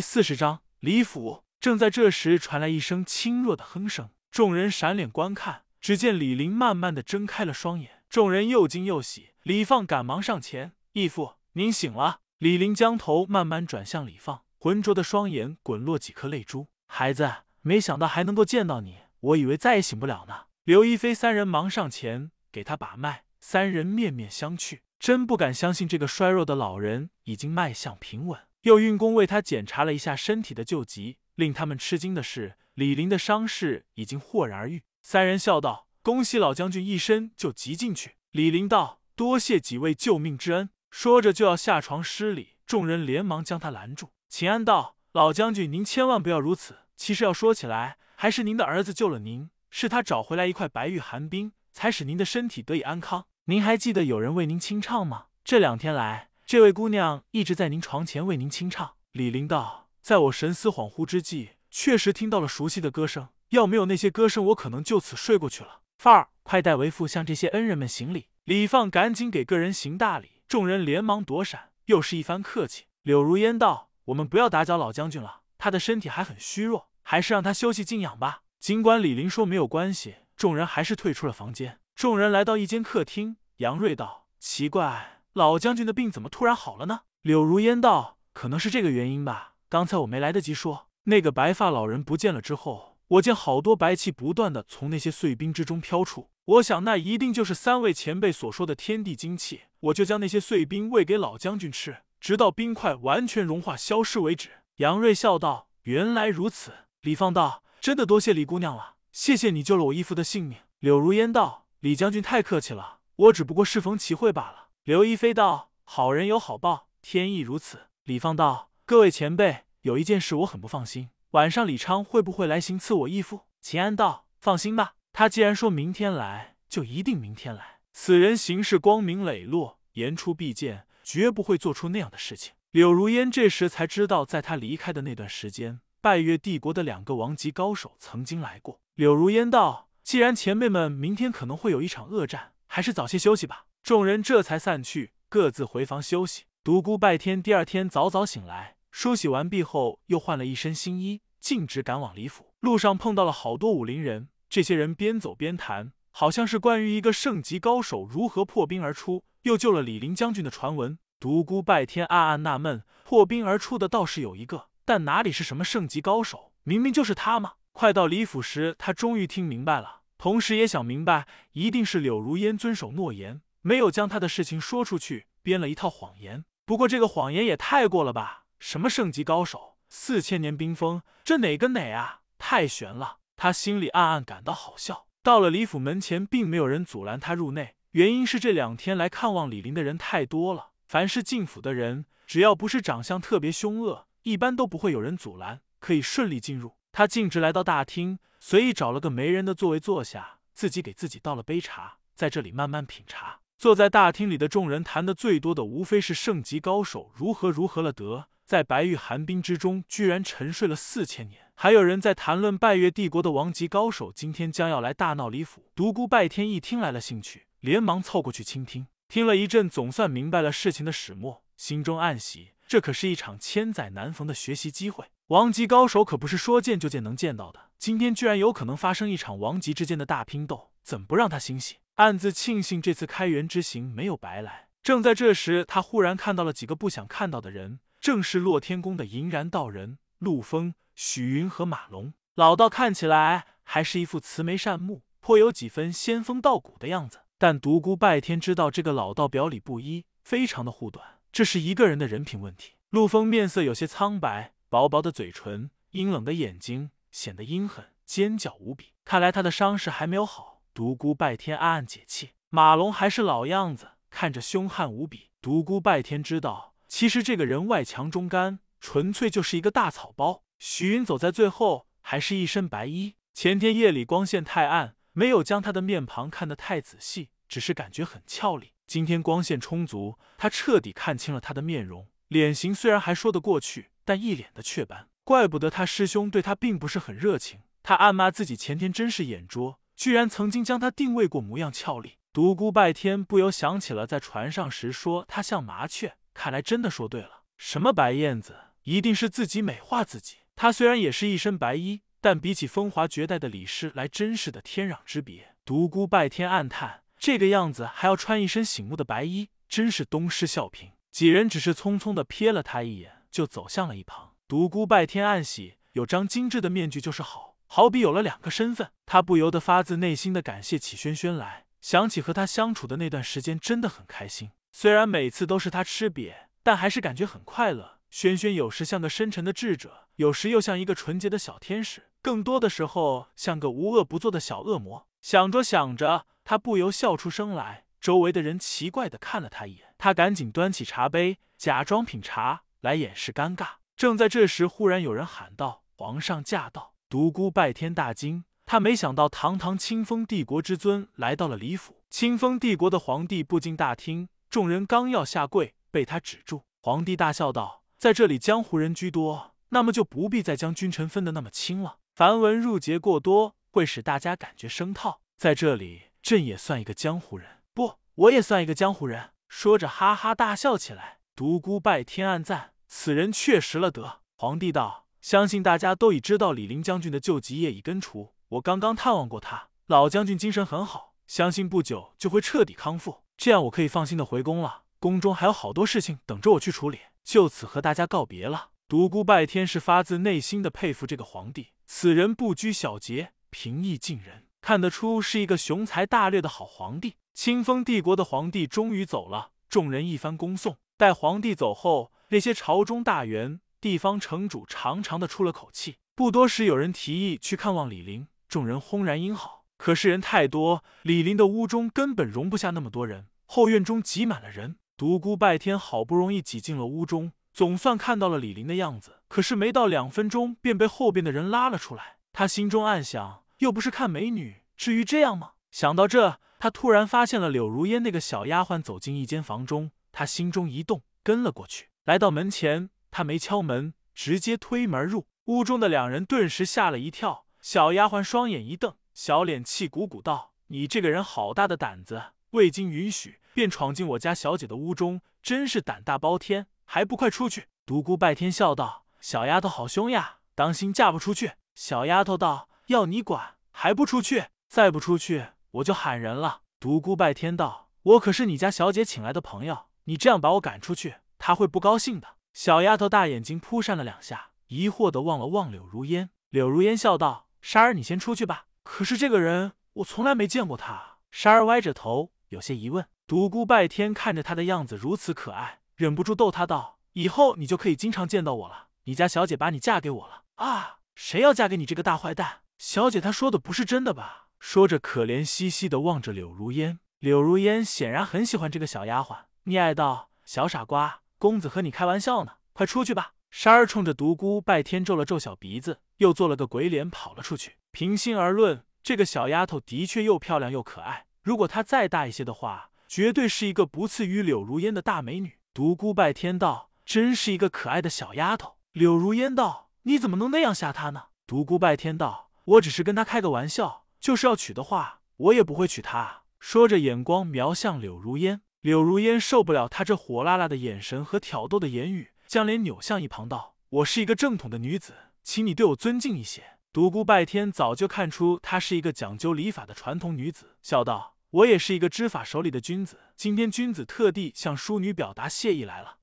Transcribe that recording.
四十章李府。正在这时，传来一声轻弱的哼声，众人闪脸观看，只见李林慢慢的睁开了双眼，众人又惊又喜。李放赶忙上前：“义父，您醒了。”李林将头慢慢转向李放，浑浊的双眼滚落几颗泪珠：“孩子，没想到还能够见到你，我以为再也醒不了呢。”刘亦菲三人忙上前给他把脉，三人面面相觑，真不敢相信这个衰弱的老人已经脉象平稳。又运功为他检查了一下身体的救急，令他们吃惊的是，李林的伤势已经豁然而愈。三人笑道：“恭喜老将军一身就急进去。”李林道：“多谢几位救命之恩。”说着就要下床施礼，众人连忙将他拦住。秦安道：“老将军，您千万不要如此。其实要说起来，还是您的儿子救了您，是他找回来一块白玉寒冰，才使您的身体得以安康。您还记得有人为您清唱吗？这两天来。”这位姑娘一直在您床前为您清唱。李林道，在我神思恍惚之际，确实听到了熟悉的歌声。要没有那些歌声，我可能就此睡过去了。范儿，快代为父向这些恩人们行礼。李放赶紧给个人行大礼，众人连忙躲闪，又是一番客气。柳如烟道：“我们不要打搅老将军了，他的身体还很虚弱，还是让他休息静养吧。”尽管李林说没有关系，众人还是退出了房间。众人来到一间客厅，杨瑞道：“奇怪。”老将军的病怎么突然好了呢？柳如烟道：“可能是这个原因吧。刚才我没来得及说，那个白发老人不见了之后，我见好多白气不断的从那些碎冰之中飘出。我想那一定就是三位前辈所说的天地精气。我就将那些碎冰喂给老将军吃，直到冰块完全融化消失为止。”杨瑞笑道：“原来如此。”李放道：“真的多谢李姑娘了，谢谢你救了我义父的性命。”柳如烟道：“李将军太客气了，我只不过适逢其会罢了。”刘亦菲道：“好人有好报，天意如此。”李放道：“各位前辈，有一件事我很不放心，晚上李昌会不会来行刺我义父？”秦安道：“放心吧，他既然说明天来，就一定明天来。此人行事光明磊落，言出必践，绝不会做出那样的事情。”柳如烟这时才知道，在他离开的那段时间，拜月帝国的两个王级高手曾经来过。柳如烟道：“既然前辈们明天可能会有一场恶战，还是早些休息吧。”众人这才散去，各自回房休息。独孤拜天第二天早早醒来，梳洗完毕后，又换了一身新衣，径直赶往李府。路上碰到了好多武林人，这些人边走边谈，好像是关于一个圣级高手如何破冰而出，又救了李林将军的传闻。独孤拜天暗暗纳闷：破冰而出的倒是有一个，但哪里是什么圣级高手？明明就是他嘛！快到李府时，他终于听明白了，同时也想明白，一定是柳如烟遵守诺言。没有将他的事情说出去，编了一套谎言。不过这个谎言也太过了吧？什么圣级高手，四千年冰封，这哪跟哪啊？太悬了！他心里暗暗感到好笑。到了李府门前，并没有人阻拦他入内，原因是这两天来看望李林的人太多了。凡是进府的人，只要不是长相特别凶恶，一般都不会有人阻拦，可以顺利进入。他径直来到大厅，随意找了个没人的座位坐下，自己给自己倒了杯茶，在这里慢慢品茶。坐在大厅里的众人谈的最多的，无非是圣级高手如何如何了得，在白玉寒冰之中居然沉睡了四千年。还有人在谈论拜月帝国的王级高手今天将要来大闹李府。独孤拜天一听来了兴趣，连忙凑过去倾听。听了一阵，总算明白了事情的始末，心中暗喜，这可是一场千载难逢的学习机会。王级高手可不是说见就见能见到的，今天居然有可能发生一场王级之间的大拼斗，怎不让他欣喜？暗自庆幸这次开元之行没有白来。正在这时，他忽然看到了几个不想看到的人，正是洛天宫的银然道人陆枫、许云和马龙。老道看起来还是一副慈眉善目，颇有几分仙风道骨的样子。但独孤拜天知道这个老道表里不一，非常的护短，这是一个人的人品问题。陆枫面色有些苍白，薄薄的嘴唇，阴冷的眼睛显得阴狠尖角无比。看来他的伤势还没有好。独孤拜天暗暗解气，马龙还是老样子，看着凶悍无比。独孤拜天知道，其实这个人外强中干，纯粹就是一个大草包。许云走在最后，还是一身白衣。前天夜里光线太暗，没有将他的面庞看得太仔细，只是感觉很俏丽。今天光线充足，他彻底看清了他的面容。脸型虽然还说得过去，但一脸的雀斑，怪不得他师兄对他并不是很热情。他暗骂自己前天真是眼拙。居然曾经将他定位过模样俏丽，独孤拜天不由想起了在船上时说他像麻雀，看来真的说对了。什么白燕子，一定是自己美化自己。他虽然也是一身白衣，但比起风华绝代的李师来，真是的天壤之别。独孤拜天暗叹，这个样子还要穿一身醒目的白衣，真是东施效颦。几人只是匆匆的瞥了他一眼，就走向了一旁。独孤拜天暗喜，有张精致的面具就是好，好比有了两个身份。他不由得发自内心的感谢起轩轩来，想起和他相处的那段时间，真的很开心。虽然每次都是他吃瘪，但还是感觉很快乐。轩轩有时像个深沉的智者，有时又像一个纯洁的小天使，更多的时候像个无恶不作的小恶魔。想着想着，他不由笑出声来。周围的人奇怪的看了他一眼，他赶紧端起茶杯，假装品茶来掩饰尴尬。正在这时，忽然有人喊道：“皇上驾到！”独孤拜天大惊，他没想到堂堂清风帝国之尊来到了李府。清风帝国的皇帝步进大厅，众人刚要下跪，被他止住。皇帝大笑道：“在这里江湖人居多，那么就不必再将君臣分得那么清了。繁文缛节过多，会使大家感觉生套。在这里，朕也算一个江湖人。”不我也算一个江湖人，说着哈哈大笑起来。独孤拜天暗赞，此人确实了得。皇帝道：“相信大家都已知道李林将军的旧疾业已根除，我刚刚探望过他，老将军精神很好，相信不久就会彻底康复。这样我可以放心的回宫了。宫中还有好多事情等着我去处理，就此和大家告别了。”独孤拜天是发自内心的佩服这个皇帝，此人不拘小节，平易近人，看得出是一个雄才大略的好皇帝。清风帝国的皇帝终于走了，众人一番恭送。待皇帝走后，那些朝中大员、地方城主长长的出了口气。不多时，有人提议去看望李林，众人轰然应好。可是人太多，李林的屋中根本容不下那么多人，后院中挤满了人。独孤拜天好不容易挤进了屋中，总算看到了李林的样子。可是没到两分钟，便被后边的人拉了出来。他心中暗想：又不是看美女，至于这样吗？想到这。他突然发现了柳如烟那个小丫鬟走进一间房中，他心中一动，跟了过去。来到门前，他没敲门，直接推门入屋中的两人顿时吓了一跳。小丫鬟双眼一瞪，小脸气鼓鼓道：“你这个人好大的胆子，未经允许便闯进我家小姐的屋中，真是胆大包天，还不快出去！”独孤拜天笑道：“小丫头好凶呀，当心嫁不出去。”小丫头道：“要你管，还不出去？再不出去！”我就喊人了。独孤拜天道：“我可是你家小姐请来的朋友，你这样把我赶出去，她会不高兴的。”小丫头大眼睛扑闪了两下，疑惑的望了望柳如烟。柳如烟笑道：“莎儿，你先出去吧。可是这个人，我从来没见过他。”莎儿歪着头，有些疑问。独孤拜天看着他的样子如此可爱，忍不住逗他道：“以后你就可以经常见到我了。你家小姐把你嫁给我了啊？谁要嫁给你这个大坏蛋？小姐她说的不是真的吧？”说着，可怜兮兮的望着柳如烟。柳如烟显然很喜欢这个小丫鬟，溺爱道：“小傻瓜，公子和你开玩笑呢，快出去吧。”莎儿冲着独孤拜天皱了皱小鼻子，又做了个鬼脸，跑了出去。平心而论，这个小丫头的确又漂亮又可爱。如果她再大一些的话，绝对是一个不次于柳如烟的大美女。独孤拜天道：“真是一个可爱的小丫头。”柳如烟道：“你怎么能那样吓她呢？”独孤拜天道：“我只是跟她开个玩笑。”就是要娶的话，我也不会娶她。说着，眼光瞄向柳如烟。柳如烟受不了他这火辣辣的眼神和挑逗的言语，将脸扭向一旁，道：“我是一个正统的女子，请你对我尊敬一些。”独孤拜天早就看出她是一个讲究礼法的传统女子，笑道：“我也是一个知法守礼的君子，今天君子特地向淑女表达谢意来了。”